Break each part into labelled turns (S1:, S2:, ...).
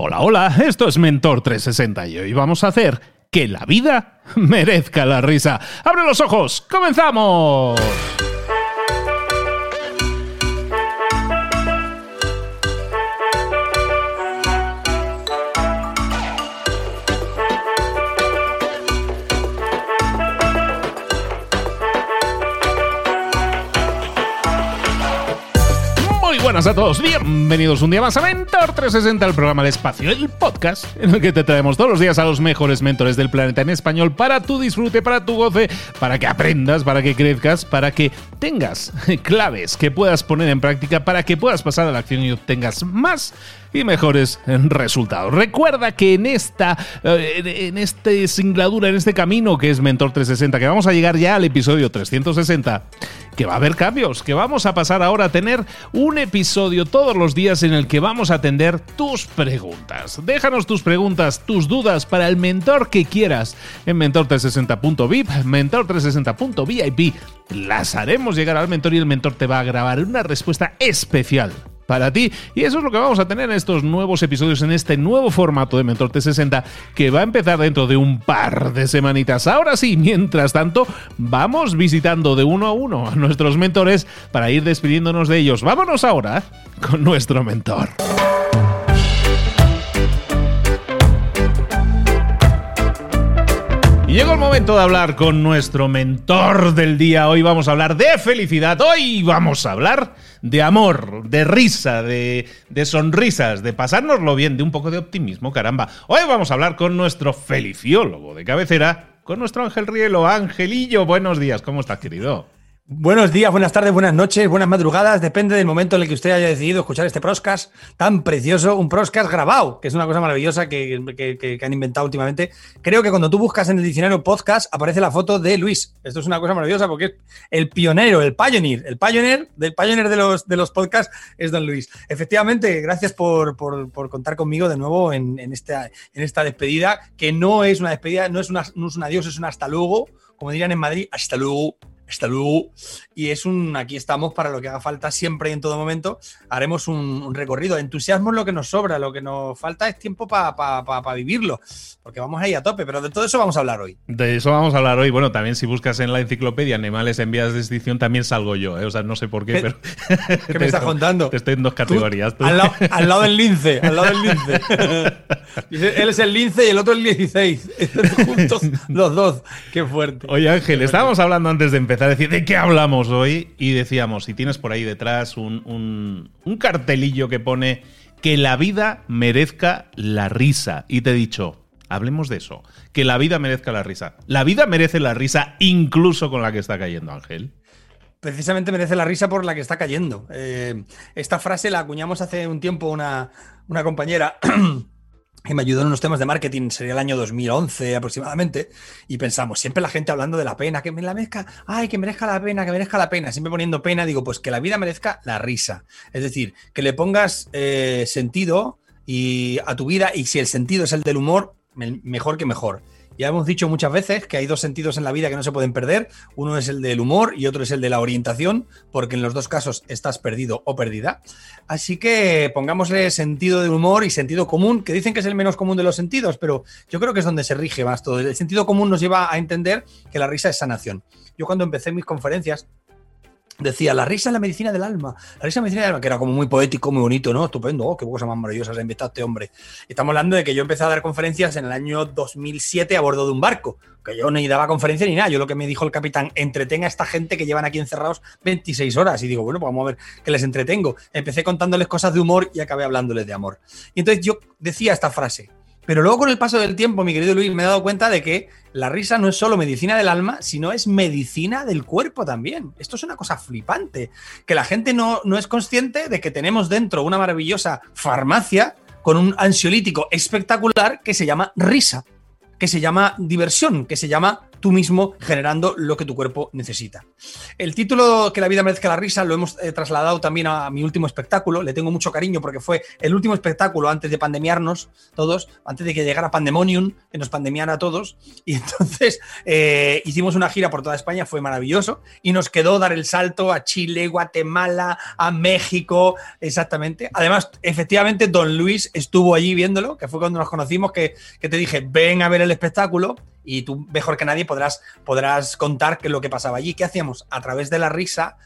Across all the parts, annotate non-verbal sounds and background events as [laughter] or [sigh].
S1: Hola, hola, esto es Mentor 360 y hoy vamos a hacer que la vida merezca la risa. ¡Abre los ojos! ¡Comenzamos! Buenas a todos, bienvenidos un día más a Mentor 360, el programa de espacio, el podcast en el que te traemos todos los días a los mejores mentores del planeta en español para tu disfrute, para tu goce, para que aprendas, para que crezcas, para que tengas [laughs] claves que puedas poner en práctica, para que puedas pasar a la acción y obtengas más y mejores resultados. Recuerda que en esta, eh, en este singladura, en este camino que es Mentor 360, que vamos a llegar ya al episodio 360, que va a haber cambios, que vamos a pasar ahora a tener un episodio todos los días en el que vamos a atender tus preguntas. Déjanos tus preguntas, tus dudas para el mentor que quieras en mentor360.vip, mentor360.vip. Las haremos llegar al mentor y el mentor te va a grabar una respuesta especial para ti. Y eso es lo que vamos a tener en estos nuevos episodios, en este nuevo formato de Mentor T60 que va a empezar dentro de un par de semanitas. Ahora sí, mientras tanto, vamos visitando de uno a uno a nuestros mentores para ir despidiéndonos de ellos. Vámonos ahora con nuestro mentor. llegó el momento de hablar con nuestro mentor del día. Hoy vamos a hablar de felicidad. Hoy vamos a hablar de amor, de risa, de, de sonrisas, de pasárnoslo bien, de un poco de optimismo, caramba. Hoy vamos a hablar con nuestro feliciólogo de cabecera, con nuestro Ángel Rielo. Angelillo, buenos días. ¿Cómo estás, querido?
S2: Buenos días, buenas tardes, buenas noches, buenas madrugadas, depende del momento en el que usted haya decidido escuchar este proscast tan precioso, un proscast grabado, que es una cosa maravillosa que, han inventado últimamente. Creo que cuando tú buscas en el diccionario podcast aparece la foto de Luis. Esto es una cosa maravillosa porque es el pionero, el pioneer, el pioneer del pioneer de los, de los podcasts es don Luis. Efectivamente, gracias por, contar conmigo de nuevo en, esta, en esta despedida, que no es una despedida, no es, una, no es un adiós, es un hasta luego, como dirían en Madrid, hasta luego hasta luego. Y es un, aquí estamos para lo que haga falta siempre y en todo momento. Haremos un, recorrido. Entusiasmo es lo que nos sobra, lo que nos falta es tiempo para vivirlo, porque vamos ahí a tope, pero de todo eso vamos a hablar hoy.
S1: De eso vamos a hablar hoy. Bueno, también si buscas en la enciclopedia animales en vías de extinción, también salgo yo, ¿eh? o sea, no sé por qué, pero...
S2: ¿Qué me estás [laughs] contando?
S1: Estoy en dos categorías.
S2: Al, lado, del lince, al lado del lince. [laughs] Él es el lince y el otro el 16. [laughs] Juntos los dos. Qué fuerte.
S1: Oye Ángel, estábamos hablando antes de empezar decir de qué hablamos hoy y decíamos, si tienes por ahí detrás un, cartelillo que pone que la vida merezca la risa. Y te he dicho, hablemos de eso, que la vida merezca la risa. La vida merece la risa incluso con la que está cayendo Ángel
S2: precisamente merece la risa por la que está cayendo. Eh, esta frase la acuñamos hace un tiempo una, una compañera [clears throat] que me ayudó en unos temas de marketing, sería el año 2011 aproximadamente, y pensamos, siempre la gente hablando de la pena, que me la merezca, ay, que merezca la pena, que merezca la pena, siempre poniendo pena, digo, pues que la vida merezca la risa. Es decir, que le pongas eh, sentido y, a tu vida, y si el sentido es el del humor, mejor que mejor. Ya hemos dicho muchas veces que hay dos sentidos en la vida que no se pueden perder. Uno es el del humor y otro es el de la orientación, porque en los dos casos estás perdido o perdida. Así que pongámosle sentido del humor y sentido común, que dicen que es el menos común de los sentidos, pero yo creo que es donde se rige más todo. El sentido común nos lleva a entender que la risa es sanación. Yo cuando empecé mis conferencias, decía, la risa es la medicina del alma. La risa es la medicina del alma, que era como muy poético, muy bonito, ¿no? Estupendo, oh, qué cosa más maravillosa se ha inventado este hombre. Estamos hablando de que yo empecé a dar conferencias en el año 2007 a bordo de un barco, que yo ni daba conferencia ni nada. Yo lo que me dijo el capitán, entretenga a esta gente que llevan aquí encerrados 26 horas. Y digo, bueno, pues vamos a ver qué les entretengo. Empecé contándoles cosas de humor y acabé hablándoles de amor. Y entonces yo decía esta frase, pero luego con el paso del tiempo, mi querido Luis, me he dado cuenta de que la risa no es solo medicina del alma, sino es medicina del cuerpo también. Esto es una cosa flipante, que la gente no, no es consciente de que tenemos dentro una maravillosa farmacia con un ansiolítico espectacular que se llama risa, que se llama diversión, que se llama tú mismo generando lo que tu cuerpo necesita. El título Que la vida merezca la risa lo hemos eh, trasladado también a, mi último espectáculo. Le tengo mucho cariño porque fue el último espectáculo antes de pandemiarnos todos, antes de que llegara Pandemonium, que nos pandemiara a todos. Y entonces [laughs] eh, hicimos una gira por toda España, fue maravilloso. Y nos quedó dar el salto a Chile, Guatemala, a México, exactamente. Además, efectivamente, Don Luis estuvo allí viéndolo, que fue cuando nos conocimos, que, que te dije, ven a ver el espectáculo y tú mejor que nadie podrás, podrás contar qué lo que pasaba allí. ¿Qué hacíamos? A través de la risa,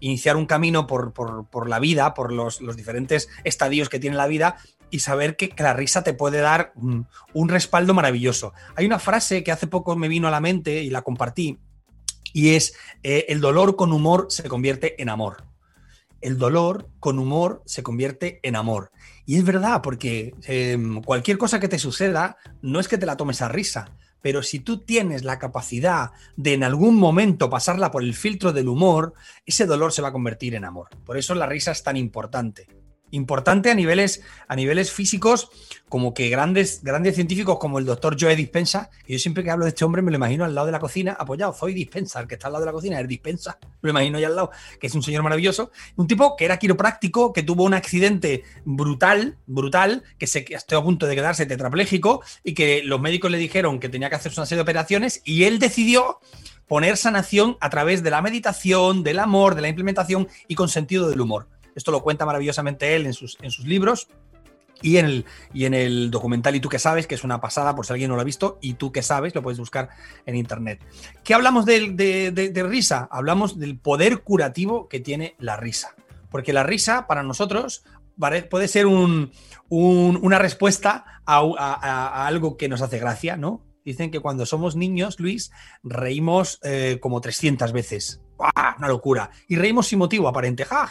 S2: iniciar un camino por, la vida, por los, diferentes estadios que tiene la vida y saber que, la risa te puede dar un, respaldo maravilloso. Hay una frase que hace poco me vino a la mente y la compartí, y es, eh, el dolor con humor se convierte en amor. El dolor con humor se convierte en amor. Y es verdad, porque em, cualquier cosa que te suceda, no es que te la tomes a risa, pero si tú tienes la capacidad de en algún momento pasarla por el filtro del humor, ese dolor se va a convertir en amor. Por eso la risa es tan importante importante a niveles, a niveles físicos, como que grandes, grandes científicos como el doctor Joe Dispensa, que yo siempre que hablo de este hombre me lo imagino al lado de la cocina, apoyado, soy Dispensa, el que está al lado de la cocina, es Dispensa, lo imagino ahí al lado, que es un señor maravilloso, un tipo que era quiropráctico, que tuvo un accidente brutal, brutal, que se estuvo a punto de quedarse tetrapléjico y que los médicos le dijeron que tenía que hacer una serie de operaciones y él decidió poner sanación a través de la meditación, del amor, de la implementación y con sentido del humor. Esto lo cuenta maravillosamente él en sus, en sus libros. Y en, el, y en el documental Y tú que sabes, que es una pasada por si alguien no lo ha visto, y tú que sabes, lo puedes buscar en internet. ¿Qué hablamos de, risa? Hablamos del poder curativo que tiene la risa. Porque la risa, para nosotros, puede ser una respuesta a, a, algo que nos hace gracia, ¿no? Dicen que cuando somos niños, Luis, reímos eh, como 300 veces. Una locura. Y reímos sin motivo aparente. Ja,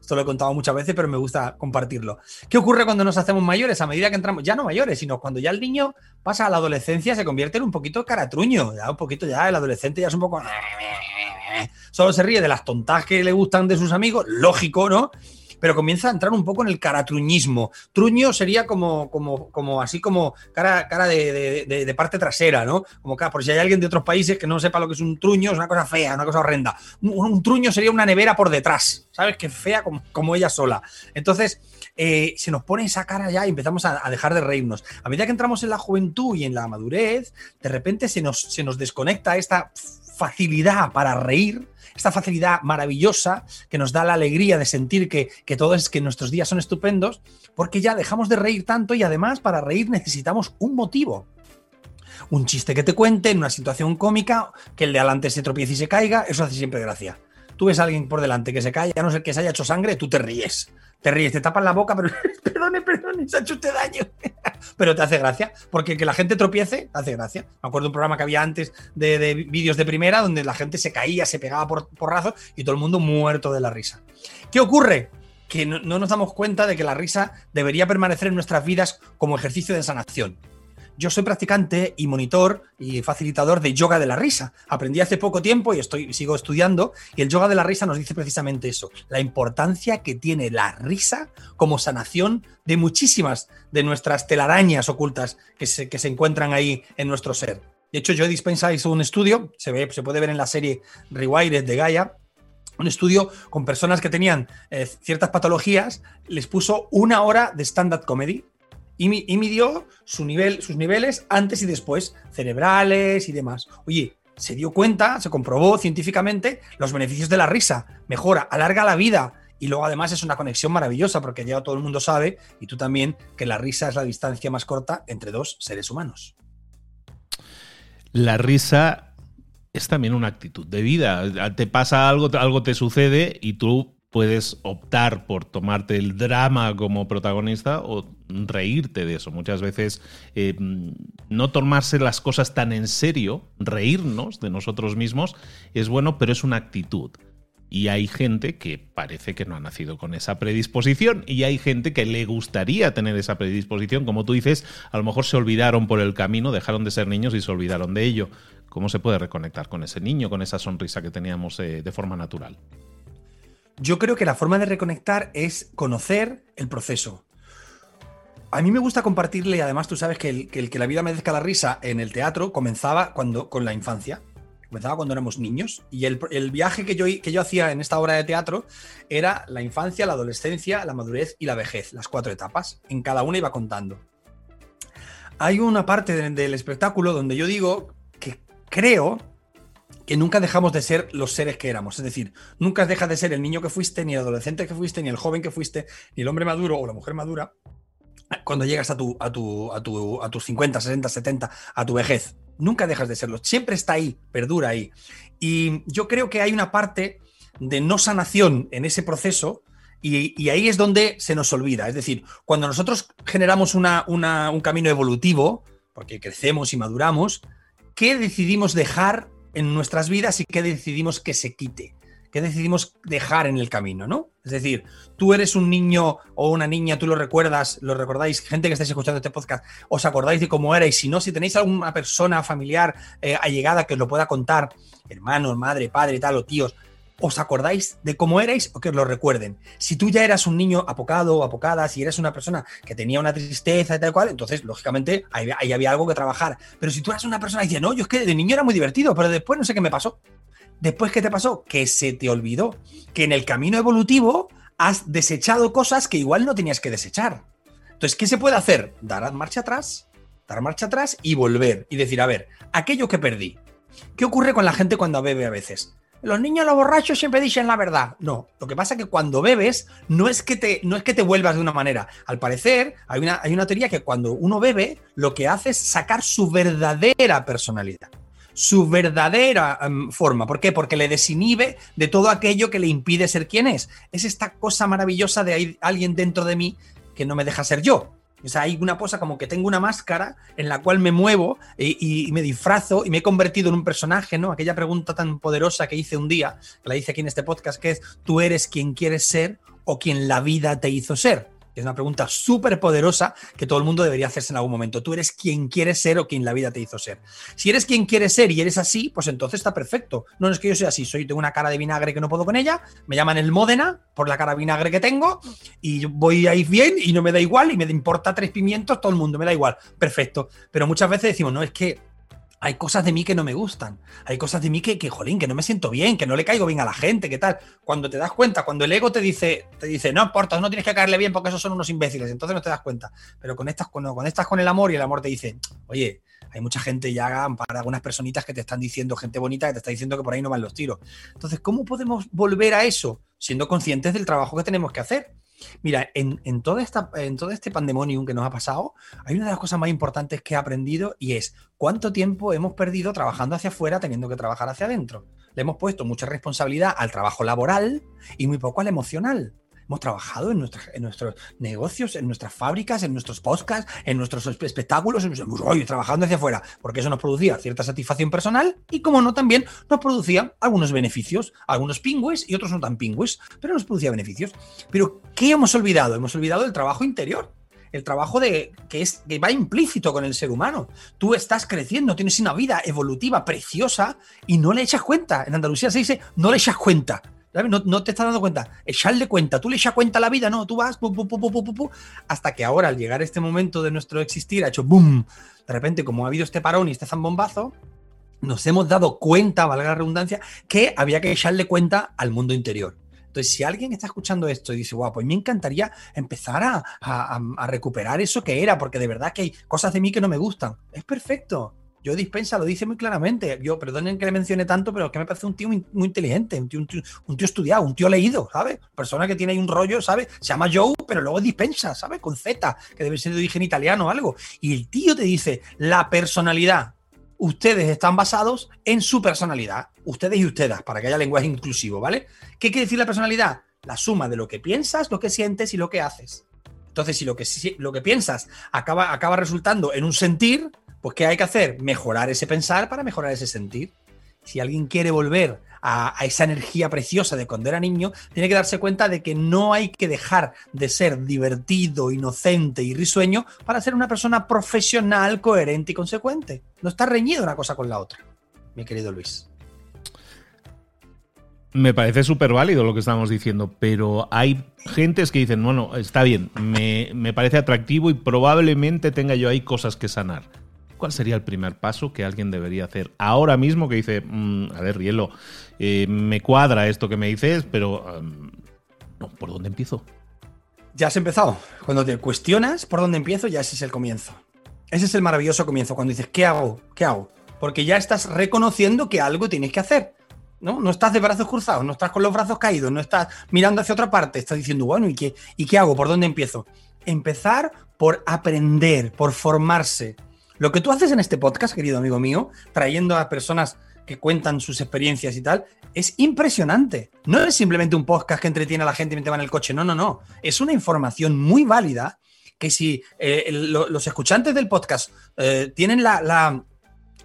S2: Esto lo he contado muchas veces, pero me gusta compartirlo. ¿Qué ocurre cuando nos hacemos mayores? A medida que entramos, ya no mayores, sino cuando ya el niño pasa a la adolescencia, se convierte en un poquito caratruño. Ya un poquito, ya el adolescente ya es un poco. Solo se ríe de las tontas que le gustan de sus amigos. Lógico, ¿no? Pero comienza a entrar un poco en el caratruñismo. Truño sería como, como, como así como cara, cara de, parte trasera, ¿no? Como que por si hay alguien de otros países que no sepa lo que es un truño, es una cosa fea, una cosa horrenda. Un, truño sería una nevera por detrás, ¿sabes? Que fea como, ella sola. Entonces, eh, se nos pone esa cara ya y empezamos a, dejar de reírnos. A medida que entramos en la juventud y en la madurez, de repente se nos, se nos desconecta esta facilidad para reír esta facilidad maravillosa que nos da la alegría de sentir que, que todo es que nuestros días son estupendos, porque ya dejamos de reír tanto y además para reír necesitamos un motivo. Un chiste que te cuente en una situación cómica, que el de adelante se tropiece y se caiga, eso hace siempre gracia. Tú ves a alguien por delante que se cae, a no ser que se haya hecho sangre, tú te ríes te ríes, te tapas la boca, pero [laughs] perdone, perdone, se ha hecho usted daño. [laughs] pero te hace gracia, porque que la gente tropiece, hace gracia. Me acuerdo de un programa que había antes de, vídeos de primera donde la gente se caía, se pegaba por porrazos y todo el mundo muerto de la risa. ¿Qué ocurre? Que no nos damos cuenta de que la risa debería permanecer en nuestras vidas como ejercicio de sanación yo soy practicante y monitor y facilitador de yoga de la risa. Aprendí hace poco tiempo y estoy, sigo estudiando y el yoga de la risa nos dice precisamente eso, la importancia que tiene la risa como sanación de muchísimas de nuestras telarañas ocultas que se, que se encuentran ahí en nuestro ser. De hecho, yo Dispensa hizo un estudio, se, ve, se puede ver en la serie Rewired de Gaia, un estudio con personas que tenían eh, ciertas patologías, les puso una hora de stand-up comedy y, midió sus niveles antes y después, cerebrales y demás. Oye, se dio cuenta, se comprobó científicamente los beneficios de la risa. Mejora, alarga la vida. Y luego además es una conexión maravillosa porque ya todo el mundo sabe, y tú también, que la risa es la distancia más corta entre dos seres humanos.
S1: La risa es también una actitud de vida. Te pasa algo, algo te sucede y tú puedes optar por tomarte el drama como protagonista o reírte de eso. Muchas veces eh, no tomarse las cosas tan en serio, reírnos de nosotros mismos, es bueno, pero es una actitud. Y hay gente que parece que no ha nacido con esa predisposición y hay gente que le gustaría tener esa predisposición. Como tú dices, a lo mejor se olvidaron por el camino, dejaron de ser niños y se olvidaron de ello. ¿Cómo se puede reconectar con ese niño, con esa sonrisa que teníamos eh, de forma natural?
S2: Yo creo que la forma de reconectar es conocer el proceso. A mí me gusta compartirle, además tú sabes que el, que la vida merezca la risa en el teatro comenzaba cuando, con la infancia. Comenzaba cuando éramos niños. Y el, viaje que yo, que yo hacía en esta obra de teatro era la infancia, la adolescencia, la madurez y la vejez, las cuatro etapas. En cada una iba contando. Hay una parte del espectáculo donde yo digo que creo que nunca dejamos de ser los seres que éramos. Es decir, nunca dejas de ser el niño que fuiste, ni el adolescente que fuiste, ni el joven que fuiste, ni el hombre maduro o la mujer madura cuando llegas a, tu, a, tu, a, tu, a tus 50, 60, 70, a tu vejez. Nunca dejas de serlo. Siempre está ahí, perdura ahí. Y yo creo que hay una parte de no sanación en ese proceso y, ahí es donde se nos olvida. Es decir, cuando nosotros generamos una, un camino evolutivo, porque crecemos y maduramos, ¿qué decidimos dejar en nuestras vidas y qué decidimos que se quite? ¿Qué decidimos dejar en el camino, ¿no? Es decir, tú eres un niño o una niña, tú lo recuerdas, lo recordáis, gente que estáis escuchando este podcast, os acordáis de cómo era y si no, si tenéis alguna persona familiar eh, allegada que os lo pueda contar, hermanos, madre, padre, tal, o tíos, ¿os acordáis de cómo erais o que os lo recuerden? Si tú ya eras un niño apocado o apocada, si eres una persona que tenía una tristeza y tal cual, entonces, lógicamente, ahí, ahí había algo que trabajar. Pero si tú eras una persona y dices, no, yo es que de niño era muy divertido, pero después no sé qué me pasó. Después, ¿qué te pasó? Que se te olvidó que en el camino evolutivo has desechado cosas que igual no tenías que desechar. Entonces, ¿qué se puede hacer? Dar marcha atrás, dar marcha atrás y volver y decir, a ver, aquello que perdí. ¿Qué ocurre con la gente cuando bebe a veces? Los niños, los borrachos siempre dicen la verdad. No, lo que pasa es que cuando bebes no es que te, no es que te vuelvas de una manera. Al parecer, hay una, hay una teoría que cuando uno bebe, lo que hace es sacar su verdadera personalidad su verdadera em, forma. ¿Por qué? Porque le desinhibe de todo aquello que le impide ser quien es. Es esta cosa maravillosa de alguien dentro de mí que no me deja ser yo. O sea, hay una cosa como que tengo una máscara en la cual me muevo y, y, me disfrazo y me he convertido en un personaje, ¿no? Aquella pregunta tan poderosa que hice un día, que la hice aquí en este podcast, que es, ¿tú eres quien quieres ser o quien la vida te hizo ser? Es una pregunta súper poderosa que todo el mundo debería hacerse en algún momento. Tú eres quien quieres ser o quien la vida te hizo ser. Si eres quien quieres ser y eres así, pues entonces está perfecto. No, es que yo sea así, soy, tengo una cara de vinagre que no puedo con ella, me llaman el Módena por la cara de vinagre que tengo y voy a ir bien y no me da igual y me importa tres pimientos, todo el mundo me da igual. Perfecto. Pero muchas veces decimos, no, es que hay cosas de mí que no me gustan, hay cosas de mí que, que, jolín, que no me siento bien, que no le caigo bien a la gente, ¿qué tal. Cuando te das cuenta, cuando el ego te dice, te dice, no importa, no tienes que caerle bien porque esos son unos imbéciles, entonces no te das cuenta. Pero con estas, cuando conectas con el amor y el amor te dice, oye, hay mucha gente ya, para algunas personitas que te están diciendo, gente bonita que te está diciendo que por ahí no van los tiros. Entonces, ¿cómo podemos volver a eso? Siendo conscientes del trabajo que tenemos que hacer. Mira, en, toda esta, en todo este pandemonium que nos ha pasado, hay una de las cosas más importantes que he aprendido y es cuánto tiempo hemos perdido trabajando hacia afuera teniendo que trabajar hacia adentro. Le hemos puesto mucha responsabilidad al trabajo laboral y muy poco al emocional. Hemos trabajado en, nuestros negocios, en nuestras fábricas, en nuestros podcasts, en nuestros espectáculos, en, hoy trabajando hacia afuera, porque eso nos producía cierta satisfacción personal y, como no, también nos producía algunos beneficios, algunos pingües y otros no tan pingües, pero nos producía beneficios. Pero, ¿qué hemos olvidado? Hemos olvidado el trabajo interior el trabajo de que es que va implícito con el ser humano. Tú estás creciendo, tienes una vida evolutiva preciosa y no le echas cuenta. En Andalucía se dice no le echas cuenta. No, te estás dando cuenta. Echarle cuenta. Tú le echas cuenta a la vida, no. Tú vas, hasta que ahora, al llegar este momento de nuestro existir, ha hecho boom. De repente, como ha habido este parón y este zambombazo, nos hemos dado cuenta, valga la redundancia, que había que echarle cuenta al mundo interior. Entonces, si alguien está escuchando esto y dice, guau, pues me encantaría empezar a, a, recuperar eso que era, porque de verdad que hay cosas de mí que no me gustan, es perfecto. Yo dispensa lo dice muy claramente. Yo, perdonen que le mencione tanto, pero es que me parece un tío muy, inteligente, un tío, un, tío, estudiado, un tío leído, ¿sabes? Persona que tiene ahí un rollo, ¿sabes? Se llama Joe, pero luego dispensa, ¿sabes? Con Z, que debe ser de origen italiano o algo. Y el tío te dice, la personalidad. Ustedes están basados en su personalidad. Ustedes y ustedes, para que haya lenguaje inclusivo, ¿vale? ¿Qué quiere decir la personalidad? La suma de lo que piensas, lo que sientes y lo que haces. Entonces, si lo que, lo que piensas acaba, acaba resultando en un sentir, pues ¿qué hay que hacer? Mejorar ese pensar para mejorar ese sentir. Si alguien quiere volver a, esa energía preciosa de cuando era niño, tiene que darse cuenta de que no hay que dejar de ser divertido, inocente y risueño para ser una persona profesional, coherente y consecuente. No está reñido una cosa con la otra, mi querido Luis.
S1: Me parece súper válido lo que estamos diciendo, pero hay gentes que dicen, bueno, está bien, me, me, parece atractivo y probablemente tenga yo ahí cosas que sanar. ¿Cuál sería el primer paso que alguien debería hacer ahora mismo que dice, mm, a ver, Rielo, eh, me cuadra esto que me dices, pero um, no, ¿por dónde empiezo?
S2: Ya has empezado. Cuando te cuestionas por dónde empiezo, ya ese es el comienzo. Ese es el maravilloso comienzo, cuando dices, ¿qué hago? ¿Qué hago? Porque ya estás reconociendo que algo tienes que hacer. ¿no? No estás de brazos cruzados, no estás con los brazos caídos, no estás mirando hacia otra parte, estás diciendo, bueno, ¿y qué, ¿y qué hago? ¿Por dónde empiezo? Empezar por aprender, por formarse. Lo que tú haces en este podcast, querido amigo mío, trayendo a personas que cuentan sus experiencias y tal, es impresionante. No es simplemente un podcast que entretiene a la gente mientras va en el coche, no, no, no. Es una información muy válida que si eh, los escuchantes del podcast eh, tienen la,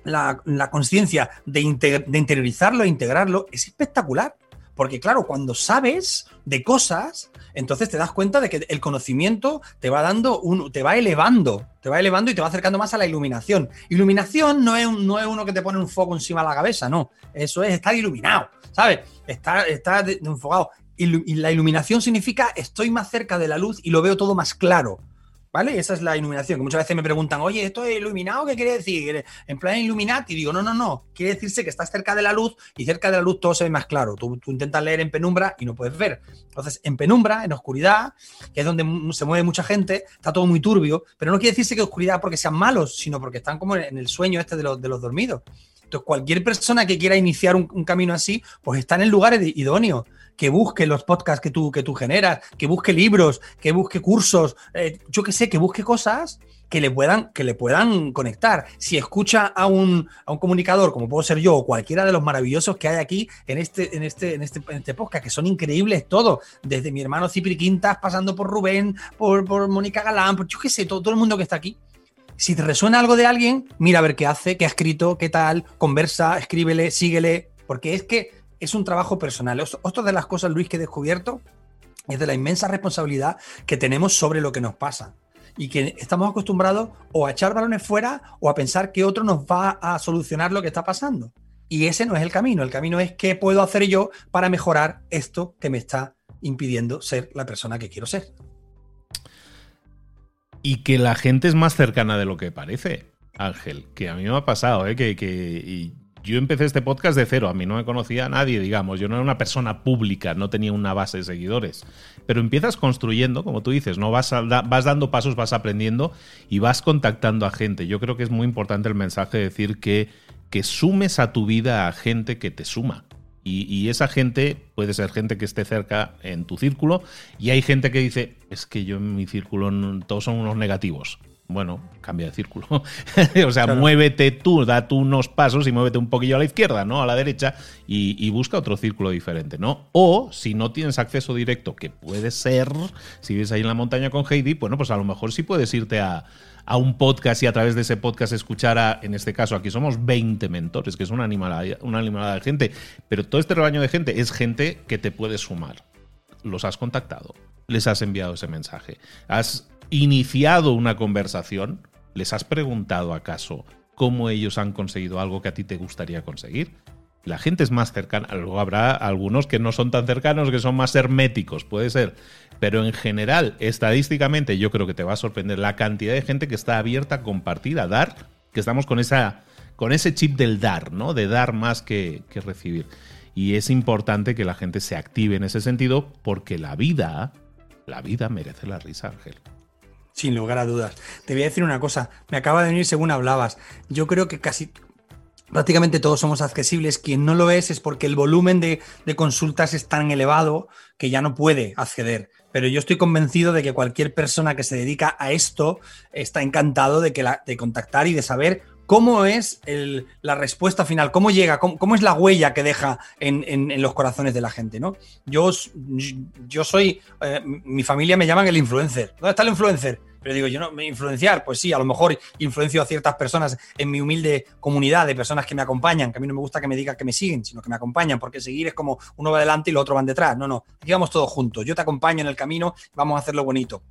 S2: la, conciencia de, interiorizarlo e integrarlo, es espectacular. Porque claro, cuando sabes de cosas, entonces te das cuenta de que el conocimiento te va dando, un, te va elevando, te va elevando y te va acercando más a la iluminación. Iluminación no es, no es uno que te pone un foco encima de la cabeza, no. Eso es estar iluminado, ¿sabes? Estar, estar enfocado. Y la iluminación significa estoy más cerca de la luz y lo veo todo más claro. ¿Vale? Esa es la iluminación, que muchas veces me preguntan, oye, ¿esto es iluminado? ¿Qué quiere decir? En plan Illuminati, digo, no, no, no, quiere decirse que estás cerca de la luz y cerca de la luz todo se ve más claro. Tú, intentas leer en penumbra y no puedes ver. Entonces, en penumbra, en oscuridad, que es donde se mueve mucha gente, está todo muy turbio, pero no quiere decirse que oscuridad porque sean malos, sino porque están como en el sueño este de los, de los dormidos. Entonces, cualquier persona que quiera iniciar un, camino así, pues está en el lugar idóneo. Que busque los podcasts que tú, que tú generas, que busque libros, que busque cursos, eh, yo qué sé, que busque cosas que le puedan, que le puedan conectar. Si escucha a un, a un comunicador, como puedo ser yo, o cualquiera de los maravillosos que hay aquí en este, en este, en este, en este podcast, que son increíbles todos, desde mi hermano Cipri Quintas, pasando por Rubén, por, por Mónica Galán, por yo qué sé, todo, todo el mundo que está aquí si te resuena algo de alguien, mira a ver qué hace, qué ha escrito, qué tal, conversa, escríbele, síguele, porque es que es un trabajo personal. Otra de las cosas, Luis, que he descubierto es de la inmensa responsabilidad que tenemos sobre lo que nos pasa. Y que estamos acostumbrados o a echar balones fuera o a pensar que otro nos va a solucionar lo que está pasando. Y ese no es el camino. El camino es qué puedo hacer yo para mejorar esto que me está impidiendo ser la persona que quiero ser
S1: y que la gente es más cercana de lo que parece, Ángel, que a mí me ha pasado, ¿eh? que, yo empecé este podcast de cero, a mí no me conocía a nadie, digamos, yo no era una persona pública, no tenía una base de seguidores, pero empiezas construyendo, como tú dices, no vas, dando pasos, vas aprendiendo y vas contactando a gente. Yo creo que es muy importante el mensaje de decir que, que sumes a tu vida a gente que te suma. Y, esa gente puede ser gente que esté cerca en tu círculo y hay gente que dice, es que yo en mi círculo todos son unos negativos. Bueno, cambia de círculo. [laughs] o sea, muévete tú, da tú unos pasos y muévete un poquillo a la izquierda, ¿no? A la derecha y, busca otro círculo diferente, ¿no? O si no tienes acceso directo, que puede ser, si vives ahí en la montaña con Heidi, bueno, pues a lo mejor sí puedes irte a, a un podcast y a través de ese podcast escuchar a, en este caso, aquí somos 20 mentores, que es una animalada, una animalada de gente, pero todo este rebaño de gente es gente que te puede sumar. Los has contactado, les has enviado ese mensaje, has iniciado una conversación, les has preguntado acaso cómo ellos han conseguido algo que a ti te gustaría conseguir la gente es más cercana. Luego habrá algunos que no son tan cercanos, que son más herméticos, puede ser. Pero en general, estadísticamente, yo creo que te va a sorprender la cantidad de gente que está abierta a compartir, a dar, que estamos con, esa, con ese chip del dar, ¿no? De dar más que, que recibir. Y es importante que la gente se active en ese sentido porque la vida, la vida merece la risa, Ángel.
S2: Sin lugar a dudas. Te voy a decir una cosa, me acaba de venir según hablabas. Yo creo que casi prácticamente todos somos accesibles. Quien no lo es es porque el volumen de, consultas es tan elevado que ya no puede acceder. Pero yo estoy convencido de que cualquier persona que se dedica a esto está encantado de, que de contactar y de saber cómo es la respuesta final, cómo llega, cómo, es la huella que deja en, los corazones de la gente. ¿no? Yo, soy, eh, mi familia me llaman el influencer. ¿Dónde está el influencer? Pero digo, yo no, influenciar, pues sí, a lo mejor influencio a ciertas personas en mi humilde comunidad de personas que me acompañan, que a mí no me gusta que me digan que me siguen, sino que me acompañan, porque seguir es como uno va adelante y los otros van detrás. No, no, aquí todos juntos. Yo te acompaño en el camino, vamos a hacerlo bonito.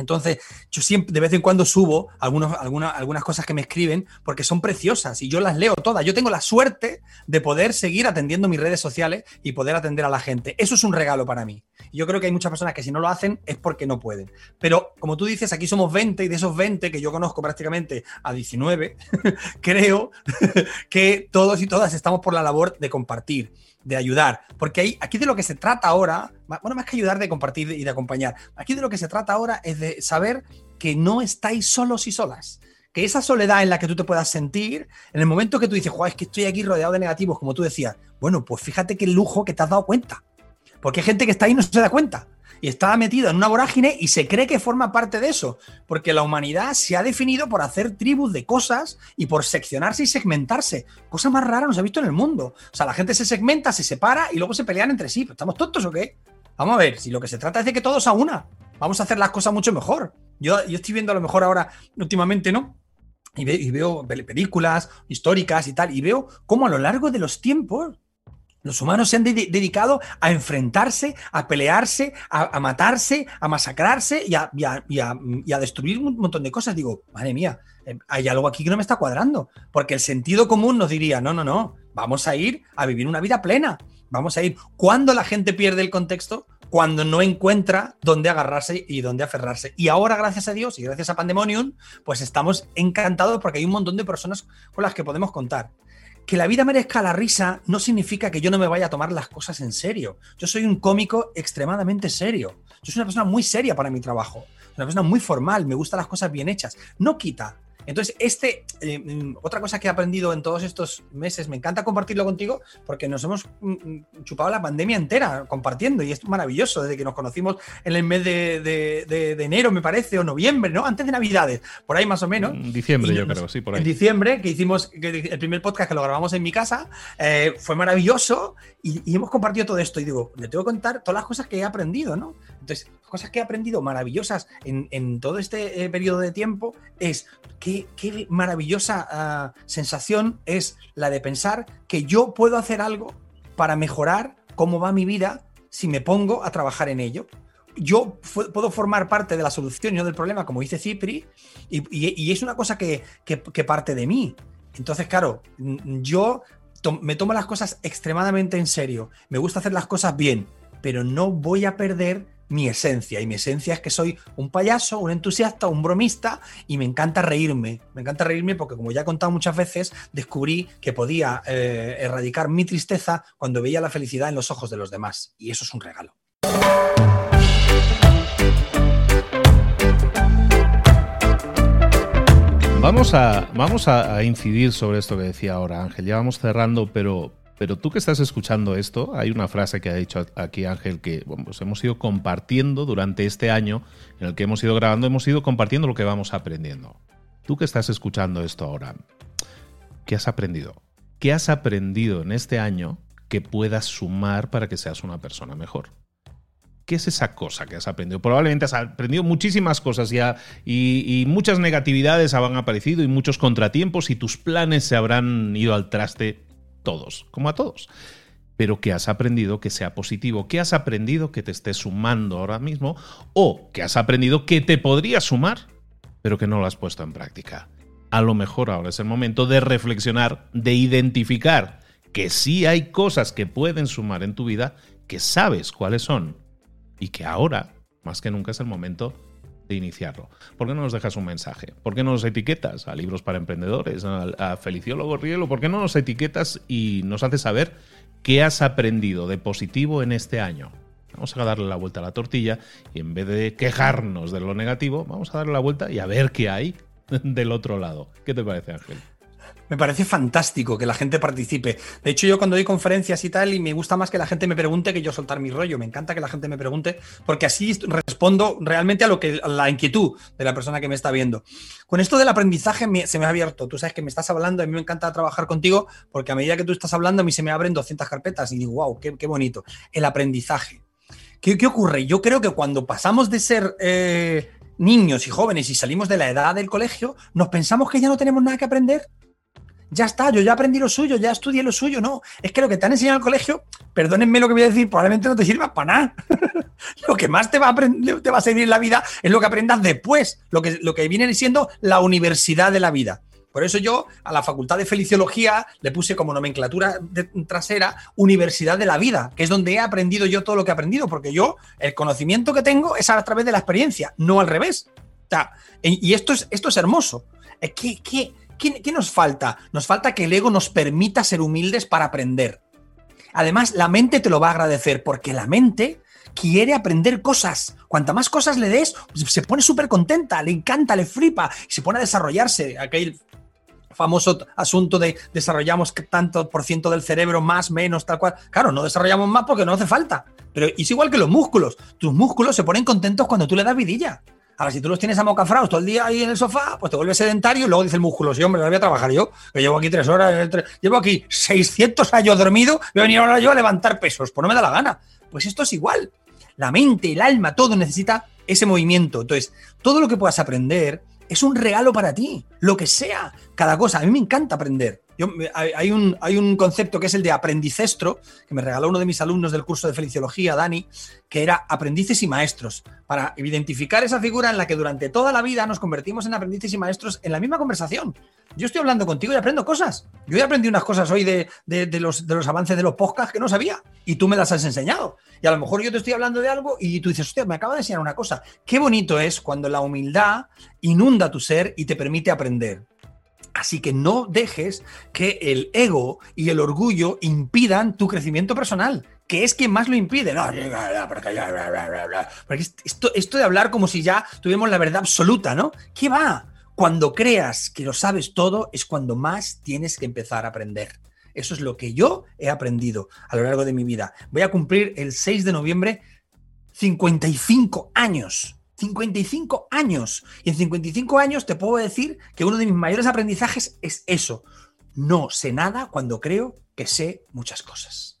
S2: Entonces, yo siempre, de vez en cuando subo algunos, algunas, algunas cosas que me escriben porque son preciosas y yo las leo todas. Yo tengo la suerte de poder seguir atendiendo mis redes sociales y poder atender a la gente. Eso es un regalo para mí. Yo creo que hay muchas personas que si no lo hacen es porque no pueden. Pero como tú dices, aquí somos 20 y de esos 20 que yo conozco prácticamente a 19, [laughs] creo [laughs] que todos y todas estamos por la labor de compartir de ayudar. Porque aquí de lo que se trata ahora, bueno, más que ayudar de compartir y de acompañar, aquí de lo que se trata ahora es de saber que no estáis solos y solas. Que esa soledad en la que tú te puedas sentir, en el momento que tú dices, es que estoy aquí rodeado de negativos, como tú decías, bueno, pues fíjate qué lujo que te has dado cuenta. Porque hay gente que está ahí y no se da cuenta y está metido en una vorágine y se cree que forma parte de eso, porque la humanidad se ha definido por hacer tribus de cosas y por seccionarse y segmentarse. Cosa más rara nos ha visto en el mundo. O sea, la gente se segmenta, se separa y luego se pelean entre sí. ¿Estamos tontos o qué? Vamos a ver, si lo que se trata es de que todos a una. Vamos a hacer las cosas mucho mejor. Yo, yo estoy viendo a lo mejor ahora, últimamente, ¿no? Y, y veo películas históricas y tal, y veo cómo a lo largo de los tiempos los humanos se han dedicado a enfrentarse, a pelearse, a, matarse, a masacrarse y a, destruir un montón de cosas. Digo, madre mía, eh, hay algo aquí que no me está cuadrando, porque el sentido común nos diría, no, no, no, vamos a ir a vivir una vida plena, vamos a ir. Cuando la gente pierde el contexto, cuando no encuentra dónde agarrarse y dónde aferrarse. Y ahora, gracias a Dios y gracias a Pandemonium, pues estamos encantados porque hay un montón de personas con las que podemos contar que la vida merezca la risa no significa que yo no me vaya a tomar las cosas en serio. Yo soy un cómico extremadamente serio. Yo soy una persona muy seria para mi trabajo. Una persona muy formal, me gustan las cosas bien hechas. No quita entonces, este, eh, mm, otra cosa que he aprendido en todos estos meses, me encanta compartirlo contigo porque nos hemos mm, mm, chupado la pandemia entera compartiendo y es maravilloso desde que nos conocimos en el mes de, enero, me parece, o noviembre, ¿no? Antes de Navidades, por ahí más o menos.
S1: En diciembre, yo creo, sí, por ahí.
S2: En diciembre, que hicimos el primer podcast que lo grabamos en mi casa, eh, fue maravilloso y, y, hemos compartido todo esto. Y digo, le tengo que contar todas las cosas que he aprendido, ¿no? Entonces, cosas que he aprendido maravillosas en, todo este eh, periodo de tiempo es qué, maravillosa ah, sensación es la de pensar que yo puedo hacer algo para mejorar cómo va mi vida si me pongo a trabajar en ello. Yo puedo formar parte de la solución y no del problema, como dice Cipri, y, es una cosa que, que, parte de mí. Entonces, claro, yo me tomo las cosas extremadamente en serio, me gusta hacer las cosas bien, pero no voy a perder mi esencia. Y mi esencia es que soy un payaso, un entusiasta, un bromista y me encanta reírme. Me encanta reírme porque, como ya he contado muchas veces, descubrí que podía eh, erradicar mi tristeza cuando veía la felicidad en los ojos de los demás. Y eso es un regalo.
S1: Vamos a, vamos a incidir sobre esto que decía ahora Ángel. Ya vamos cerrando, pero, pero tú que estás escuchando esto, hay una frase que ha dicho aquí Ángel que pues hemos ido compartiendo durante este año en el que hemos ido grabando, hemos ido compartiendo lo que vamos aprendiendo. Tú que estás escuchando esto ahora, ¿qué has aprendido? ¿Qué has aprendido en este año que puedas sumar para que seas una persona mejor? ¿Qué es esa cosa que has aprendido? Probablemente has aprendido muchísimas cosas ya y, y, muchas negatividades habrán aparecido y muchos contratiempos y tus planes se habrán ido al traste todos, como a todos. Pero que has aprendido que sea positivo, que has aprendido que te esté sumando ahora mismo o que has aprendido que te podría sumar, pero que no lo has puesto en práctica. A lo mejor ahora es el momento de reflexionar, de identificar que sí hay cosas que pueden sumar en tu vida, que sabes cuáles son y que ahora, más que nunca, es el momento de iniciarlo. ¿Por qué no nos dejas un mensaje? ¿Por qué no nos etiquetas a Libros para Emprendedores, a, Feliciólogo Rielo? ¿Por qué no nos etiquetas y nos haces saber qué has aprendido de positivo en este año? Vamos a darle la vuelta a la tortilla y en vez de quejarnos de lo negativo, vamos a darle la vuelta y a ver qué hay [laughs] del otro lado. ¿Qué te parece, Ángel?
S2: Me parece fantástico que la gente participe. De hecho, yo cuando doy conferencias y tal, y me gusta más que la gente me pregunte que yo soltar mi rollo. Me encanta que la gente me pregunte, porque así respondo realmente a lo que a la inquietud de la persona que me está viendo. Con esto del aprendizaje se me ha abierto. Tú sabes que me estás hablando, a mí me encanta trabajar contigo, porque a medida que tú estás hablando, a mí se me abren 200 carpetas y digo, wow, qué, bonito. El aprendizaje. ¿Qué, ¿Qué, ocurre? Yo creo que cuando pasamos de ser eh, niños y jóvenes y salimos de la edad del colegio, nos pensamos que ya no tenemos nada que aprender ya está, yo ya aprendí lo suyo, ya estudié lo suyo. No, es que lo que te han enseñado en el colegio, perdónenme lo que voy a decir, probablemente no te sirva para nada. [laughs] lo que más te va, a te va a servir en la vida es lo que aprendas después, lo que, lo que viene siendo la universidad de la vida. Por eso yo a la Facultad de Feliciología le puse como nomenclatura trasera Universidad de la Vida, que es donde he aprendido yo todo lo que he aprendido, porque yo el conocimiento que tengo es a través de la experiencia, no al revés. y esto es, esto es hermoso. ¿Qué, qué, qué nos falta? Nos falta que el ego nos permita ser humildes para aprender. Además, la mente te lo va a agradecer, porque la mente quiere aprender cosas. Cuanta más cosas le des, se pone súper contenta, le encanta, le flipa, se pone a desarrollarse. Aquel famoso asunto de desarrollamos tanto por ciento del cerebro, más, menos, tal cual. Claro, no desarrollamos más porque no hace falta. Pero es igual que los músculos. Tus músculos se ponen contentos cuando tú le das vidilla. Ahora, si tú los tienes amocafrados todo el día ahí en el sofá, pues te vuelves sedentario y luego dice el músculo, sí, hombre, voy a trabajar yo, que llevo aquí tres horas, llevo aquí 600 años dormido, voy a venir ahora yo a levantar pesos, pues no me da la gana. Pues esto es igual. La mente, el alma, todo necesita ese movimiento. Entonces, todo lo que puedas aprender es un regalo para ti, lo que sea, cada cosa. A mí me encanta aprender. Hay, un, hay un concepto que es el de aprendicestro, que me regaló uno de mis alumnos del curso de Feliciología, Dani, que era aprendices y maestros, para identificar esa figura en la que durante toda la vida nos convertimos en aprendices y maestros en la misma conversación. Yo estoy hablando contigo y aprendo cosas. Yo he aprendido unas cosas hoy de, los, de los avances de los podcasts que no sabía y tú me las has enseñado. Y a lo mejor yo te estoy hablando de algo y tú dices, hostia, me acaba de enseñar una cosa. Qué bonito es cuando la humildad inunda tu ser y te permite aprender. Así que no dejes que el ego y el orgullo impidan tu crecimiento personal, que es quien más lo impide. No, porque esto, esto de hablar como si ya tuviéramos la verdad absoluta, ¿no? ¿Qué va? Cuando creas que lo sabes todo es cuando más tienes que empezar a aprender. Eso es lo que yo he aprendido a lo largo de mi vida. Voy a cumplir el 6 de noviembre 55 años 55 años. Y en 55 años te puedo decir que uno de mis mayores aprendizajes es eso. No sé nada cuando creo que sé muchas cosas.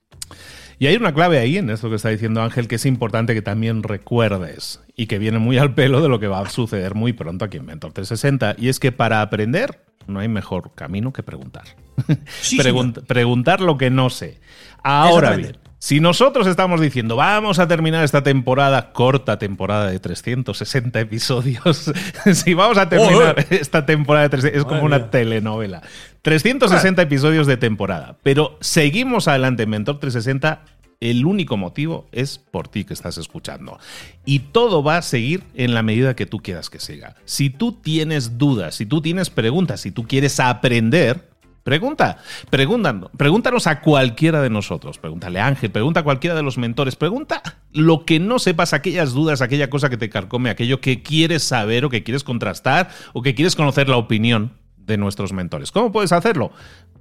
S1: Y hay una clave ahí en esto que está diciendo Ángel que es importante que también recuerdes y que viene muy al pelo de lo que va a suceder muy pronto aquí en Mentor 360 y es que para aprender no hay mejor camino que preguntar. [laughs] preguntar lo que no sé. Ahora bien, si nosotros estamos diciendo, vamos a terminar esta temporada, corta temporada de 360 episodios, [laughs] si vamos a terminar esta temporada de 360, es como una telenovela. 360 episodios de temporada, pero seguimos adelante en Mentor 360 el único motivo es por ti que estás escuchando. Y todo va a seguir en la medida que tú quieras que siga. Si tú tienes dudas, si tú tienes preguntas, si tú quieres aprender, Pregunta, pregúntanos, pregúntanos a cualquiera de nosotros, pregúntale a Ángel, pregunta a cualquiera de los mentores, pregunta lo que no sepas, aquellas dudas, aquella cosa que te carcome, aquello que quieres saber o que quieres contrastar o que quieres conocer la opinión de nuestros mentores. ¿Cómo puedes hacerlo?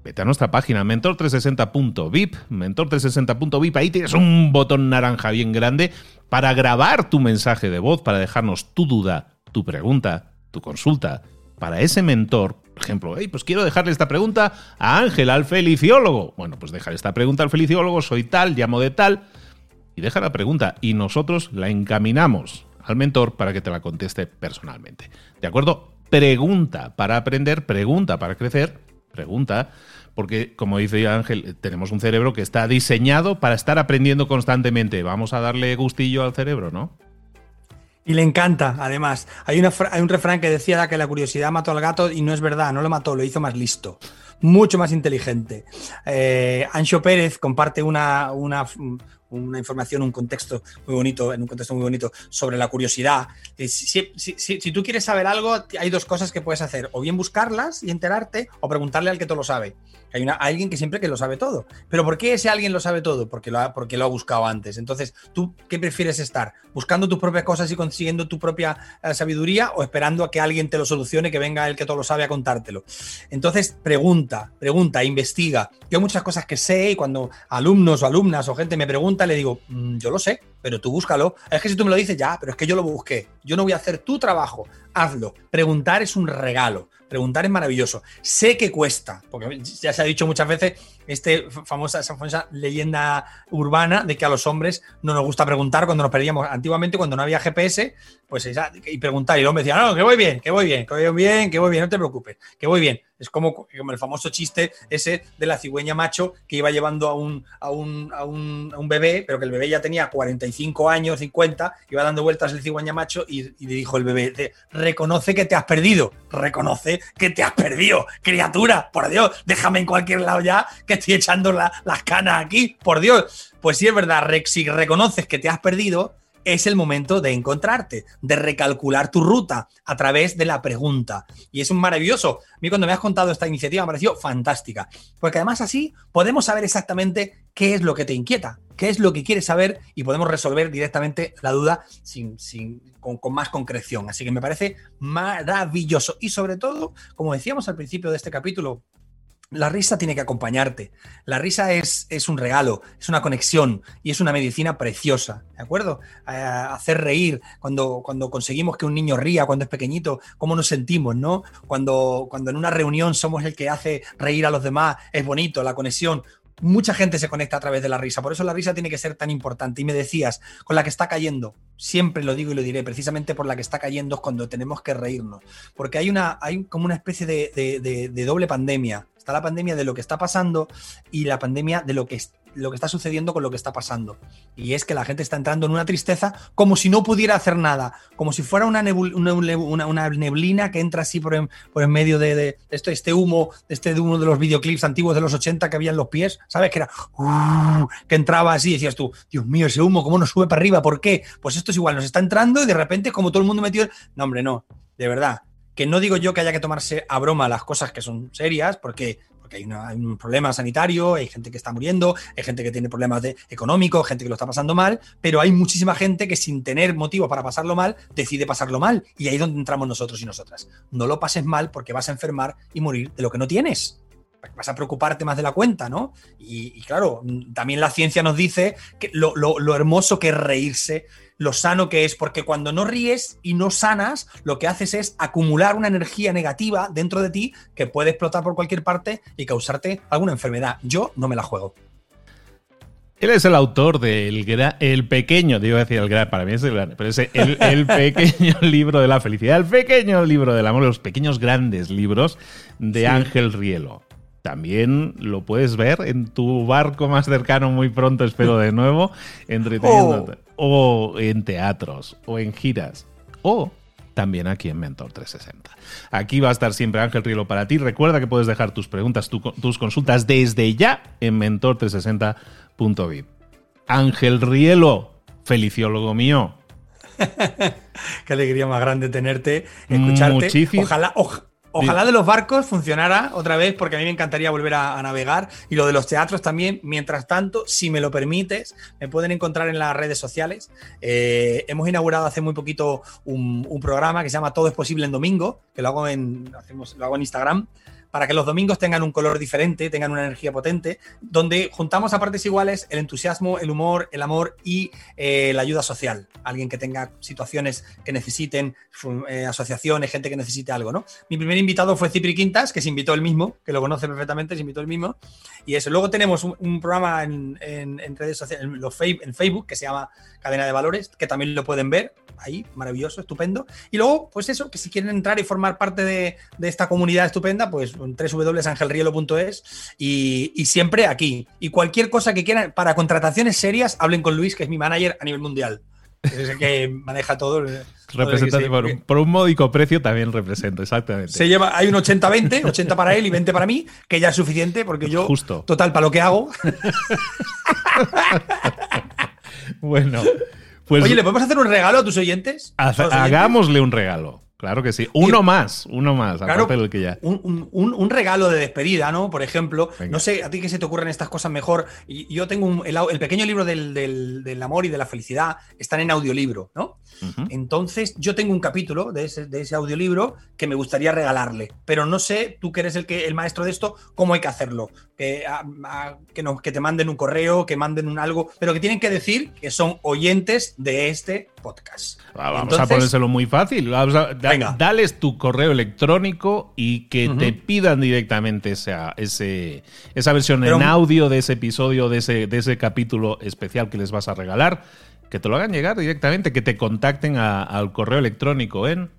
S1: Vete a nuestra página mentor360.vip, mentor360.vip, ahí tienes un botón naranja bien grande para grabar tu mensaje de voz, para dejarnos tu duda, tu pregunta, tu consulta, para ese mentor ejemplo, pues quiero dejarle esta pregunta a Ángel, al feliciólogo. Bueno, pues deja esta pregunta al feliciólogo, soy tal, llamo de tal, y deja la pregunta y nosotros la encaminamos al mentor para que te la conteste personalmente. ¿De acuerdo? Pregunta para aprender, pregunta para crecer, pregunta, porque como dice Ángel, tenemos un cerebro que está diseñado para estar aprendiendo constantemente. Vamos a darle gustillo al cerebro, ¿no?
S2: Y le encanta, además. Hay, una, hay un refrán que decía que la curiosidad mató al gato y no es verdad, no lo mató, lo hizo más listo, mucho más inteligente. Eh, Ancho Pérez comparte una, una, una información, un contexto muy bonito, en un contexto muy bonito sobre la curiosidad. Si, si, si, si, tú quieres saber algo, hay dos cosas que puedes hacer, o bien buscarlas y enterarte, o preguntarle al que todo lo sabe. Hay una, alguien que siempre que lo sabe todo. Pero ¿por qué ese alguien lo sabe todo? Porque lo, ha, porque lo ha buscado antes. Entonces, ¿tú qué prefieres estar? ¿Buscando tus propias cosas y consiguiendo tu propia eh, sabiduría o esperando a que alguien te lo solucione, que venga el que todo lo sabe a contártelo? Entonces, pregunta, pregunta, investiga. Yo muchas cosas que sé y cuando alumnos o alumnas o gente me pregunta, le digo, mm, yo lo sé, pero tú búscalo. Es que si tú me lo dices, ya, pero es que yo lo busqué. Yo no voy a hacer tu trabajo, hazlo. Preguntar es un regalo. Preguntar es maravilloso. Sé que cuesta, porque ya se ha dicho muchas veces este famosa, esa famosa leyenda urbana de que a los hombres no nos gusta preguntar cuando nos perdíamos. Antiguamente, cuando no había GPS, pues y preguntar. Y el hombre decía, no, que voy bien, que voy bien, que voy bien, que voy bien, no te preocupes, que voy bien. Es como, el famoso chiste ese de la cigüeña macho que iba llevando a un, a un, a un, a un bebé, pero que el bebé ya tenía 45 años, 50, iba dando vueltas el cigüeña macho y, le dijo el bebé, reconoce que te has perdido, reconoce que te has perdido, criatura, por Dios, déjame en cualquier lado ya que estoy echando la, las canas aquí, por Dios. Pues sí es verdad, Rex, si reconoces que te has perdido, es el momento de encontrarte, de recalcular tu ruta a través de la pregunta. Y es un maravilloso. A mí cuando me has contado esta iniciativa me ha parecido fantástica, porque además así podemos saber exactamente qué es lo que te inquieta, qué es lo que quieres saber y podemos resolver directamente la duda sin, sin, con, con más concreción. Así que me parece maravilloso. Y sobre todo, como decíamos al principio de este capítulo, la risa tiene que acompañarte. La risa es, es, un regalo, es una conexión y es una medicina preciosa, ¿de acuerdo? Hacer reír cuando, cuando conseguimos que un niño ría cuando es pequeñito, cómo nos sentimos, ¿no? Cuando, cuando en una reunión somos el que hace reír a los demás, es bonito, la conexión. Mucha gente se conecta a través de la risa, por eso la risa tiene que ser tan importante. Y me decías, con la que está cayendo, siempre lo digo y lo diré, precisamente por la que está cayendo es cuando tenemos que reírnos, porque hay, una, hay como una especie de, de, de, de doble pandemia. Está la pandemia de lo que está pasando y la pandemia de lo que, lo que está sucediendo con lo que está pasando. Y es que la gente está entrando en una tristeza como si no pudiera hacer nada, como si fuera una, neblina que entra así por en, medio de, de, esto, este humo, este de uno de los videoclips antiguos de los 80 que había en los pies, ¿sabes? Que era uh, que entraba así y decías tú, Dios mío, ese humo, ¿cómo nos sube para arriba? ¿Por qué? Pues esto es igual, nos está entrando y de repente, como todo el mundo metido. No, hombre, no, de verdad que no digo yo que haya que tomarse a broma las cosas que son serias, porque, porque hay, un problema sanitario, hay gente que está muriendo, hay gente que tiene problemas de, económicos, gente que lo está pasando mal, pero hay muchísima gente que sin tener motivo para pasarlo mal, decide pasarlo mal. Y ahí es donde entramos nosotros y nosotras. No lo pases mal porque vas a enfermar y morir de lo que no tienes vas a preocuparte más de la cuenta, ¿no? Y, y claro, también la ciencia nos dice que lo, lo, lo, hermoso que es reírse, lo sano que es, porque cuando no ríes y no sanas, lo que haces es acumular una energía negativa dentro de ti que puede explotar por cualquier parte y causarte alguna enfermedad. Yo no me la juego.
S1: Él es el autor del el pequeño, digo decir el gran, para mí es el gran, pero es el, el, [laughs] pequeño libro de la felicidad, el pequeño libro del amor, los pequeños grandes libros de sí. Ángel Rielo. También lo puedes ver en tu barco más cercano muy pronto, espero de nuevo, [laughs] entreteniéndote. Oh. O en teatros, o en giras, o también aquí en Mentor 360. Aquí va a estar siempre Ángel Rielo para ti. Recuerda que puedes dejar tus preguntas, tu, tus consultas desde ya en mentor360.vip. Ángel Rielo, feliciólogo mío. [laughs]
S2: Qué alegría más grande tenerte, escucharte.
S1: Muchísimo.
S2: Ojalá, ojalá de los barcos funcionara otra vez, porque a mí me encantaría volver a, a, navegar. Y lo de los teatros también. Mientras tanto, si me lo permites, me pueden encontrar en las redes sociales. Eh, hemos inaugurado hace muy poquito un, un, programa que se llama Todo es posible en domingo, que lo hago en, hacemos, lo hago en Instagram para que los domingos tengan un color diferente, tengan una energía potente, donde juntamos a partes iguales el entusiasmo, el humor, el amor y eh, la ayuda social. Alguien que tenga situaciones que necesiten, eh, asociaciones, gente que necesite algo, ¿no? Mi primer invitado fue Cipri Quintas, que se invitó él mismo, que lo conoce perfectamente, se invitó él mismo. Y eso. Luego tenemos un, programa en, redes sociales, en Facebook, que se llama Cadena de Valores, que también lo pueden ver ahí, maravilloso, estupendo. Y luego, pues eso, que si quieren entrar y formar parte de, de esta comunidad estupenda, pues www.angelrielo.es y, y, siempre aquí. Y cualquier cosa que quieran, para contrataciones serias, hablen con Luis, que es mi manager a nivel mundial. Es el que [laughs] maneja todo.
S1: Representa por, un, por, un módico precio también represento, exactamente.
S2: Se lleva, hay un 80-20, 80 para él y 20 para mí, que ya es suficiente porque yo,
S1: Justo.
S2: total, para lo que hago. [laughs]
S1: bueno,
S2: pues. Oye, ¿le podemos hacer un regalo a tus oyentes?
S1: Hagámosle un regalo. Claro que sí. Uno más, uno más,
S2: claro, aparte del que ya. Un, un, un, regalo de despedida, ¿no? Por ejemplo, Venga. no sé, a ti que se te ocurren estas cosas mejor. Yo tengo un, el, el, pequeño libro del, del, del, amor y de la felicidad, están en audiolibro, ¿no? Uh -huh. Entonces, yo tengo un capítulo de ese, de ese, audiolibro que me gustaría regalarle, pero no sé, tú que eres el, que, el maestro de esto, cómo hay que hacerlo. Que, a, a, que, no, que te manden un correo, que manden un algo, pero que tienen que decir que son oyentes de este podcast.
S1: Ah, vamos Entonces, a ponérselo muy fácil. Vamos a, da, venga. Dales tu correo electrónico y que uh -huh. te pidan directamente esa, ese, esa versión Pero, en audio de ese episodio, de ese, de ese capítulo especial que les vas a regalar. Que te lo hagan llegar directamente, que te contacten a, al correo electrónico en.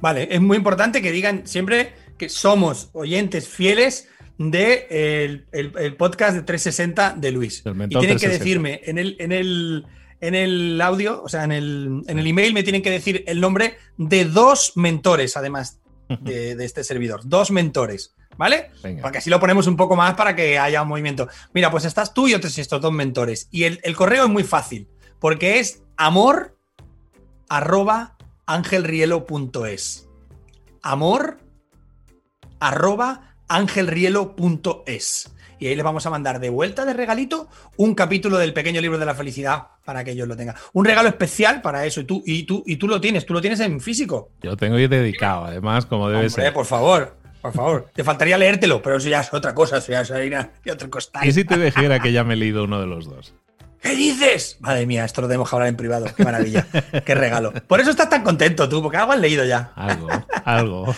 S2: Vale, es muy importante que digan siempre que somos oyentes fieles de el, podcast de 360 de Luis. Y tienen que decirme en el, en el en el audio, o sea, en el, en el email me tienen que decir el nombre de dos mentores, además de, [laughs] este servidor. Dos mentores, ¿vale? Porque así lo ponemos un poco más para que haya un movimiento. Mira, pues estás tú y otros estos dos mentores. Y el, el correo es muy fácil, porque es amor arroba angelrielo.es. Amor arroba angelrielo.es y ahí les vamos a mandar de vuelta de regalito un capítulo del pequeño libro de la felicidad para que ellos lo tengan. Un regalo especial para eso y tú y tú y tú lo tienes, tú lo tienes en físico.
S1: Yo tengo y dedicado, además, como debe ser.
S2: por favor. Por favor, te faltaría leértelo, pero eso ya es otra cosa, eso ya es otro costal.
S1: ¿Y si te dijera que ya me he leído uno de los dos?
S2: ¿Qué dices? Madre mía, esto lo tenemos que hablar en privado. Qué maravilla. Qué regalo. Por eso estás tan contento tú, porque algo has leído ya.
S1: Algo, algo.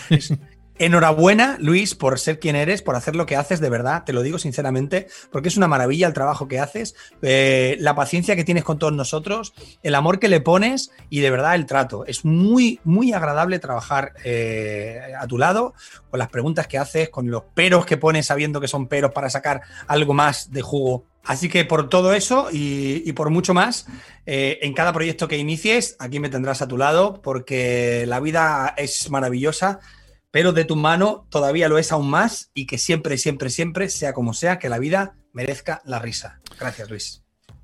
S2: Enhorabuena, Luis, por ser quien eres, por hacer lo que haces, de verdad, te lo digo sinceramente, porque es una maravilla el trabajo que haces, eh, la paciencia que tienes con todos nosotros, el amor que le pones y de verdad el trato. Es muy, muy agradable trabajar eh, a tu lado, con las preguntas que haces, con los peros que pones sabiendo que son peros para sacar algo más de jugo. Así que por todo eso y, por mucho más, eh, en cada proyecto que inicies, aquí me tendrás a tu lado, porque la vida es maravillosa pero de tu mano todavía lo es aún más y que siempre, siempre, siempre, sea como sea, que la vida merezca la risa. Gracias, Luis.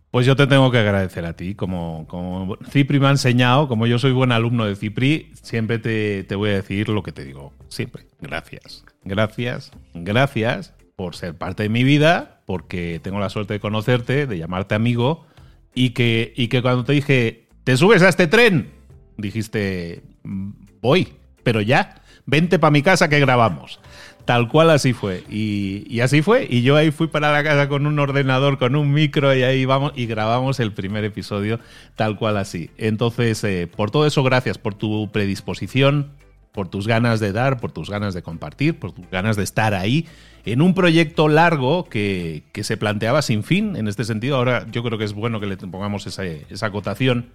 S1: Pues yo te tengo que agradecer a ti, como, Cipri me ha enseñado, como yo soy buen alumno de Cipri, siempre te voy a decir lo que te digo, siempre. Gracias, gracias, gracias por ser parte de mi vida, porque tengo la suerte de conocerte, de llamarte amigo, y que, y que cuando te dije, ¿te subes a este tren? Dijiste, mm, voy, pero ya vente para mi casa que grabamos. Tal cual así fue. Y, así fue. Y yo ahí fui para la casa con un ordenador, con un micro y ahí vamos y grabamos el primer episodio tal cual así. Entonces, eh, por todo eso, gracias por tu predisposición, por tus ganas de dar, por tus ganas de compartir, por tus ganas de estar ahí en un proyecto largo que, se planteaba sin fin. En este sentido, ahora yo creo que es bueno que le pongamos esa, esa acotación.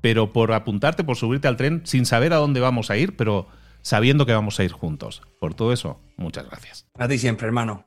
S1: Pero por apuntarte, por subirte al tren, sin saber a dónde vamos a ir, pero sabiendo que vamos a ir juntos. Por todo eso, muchas gracias.
S2: A ti siempre, hermano.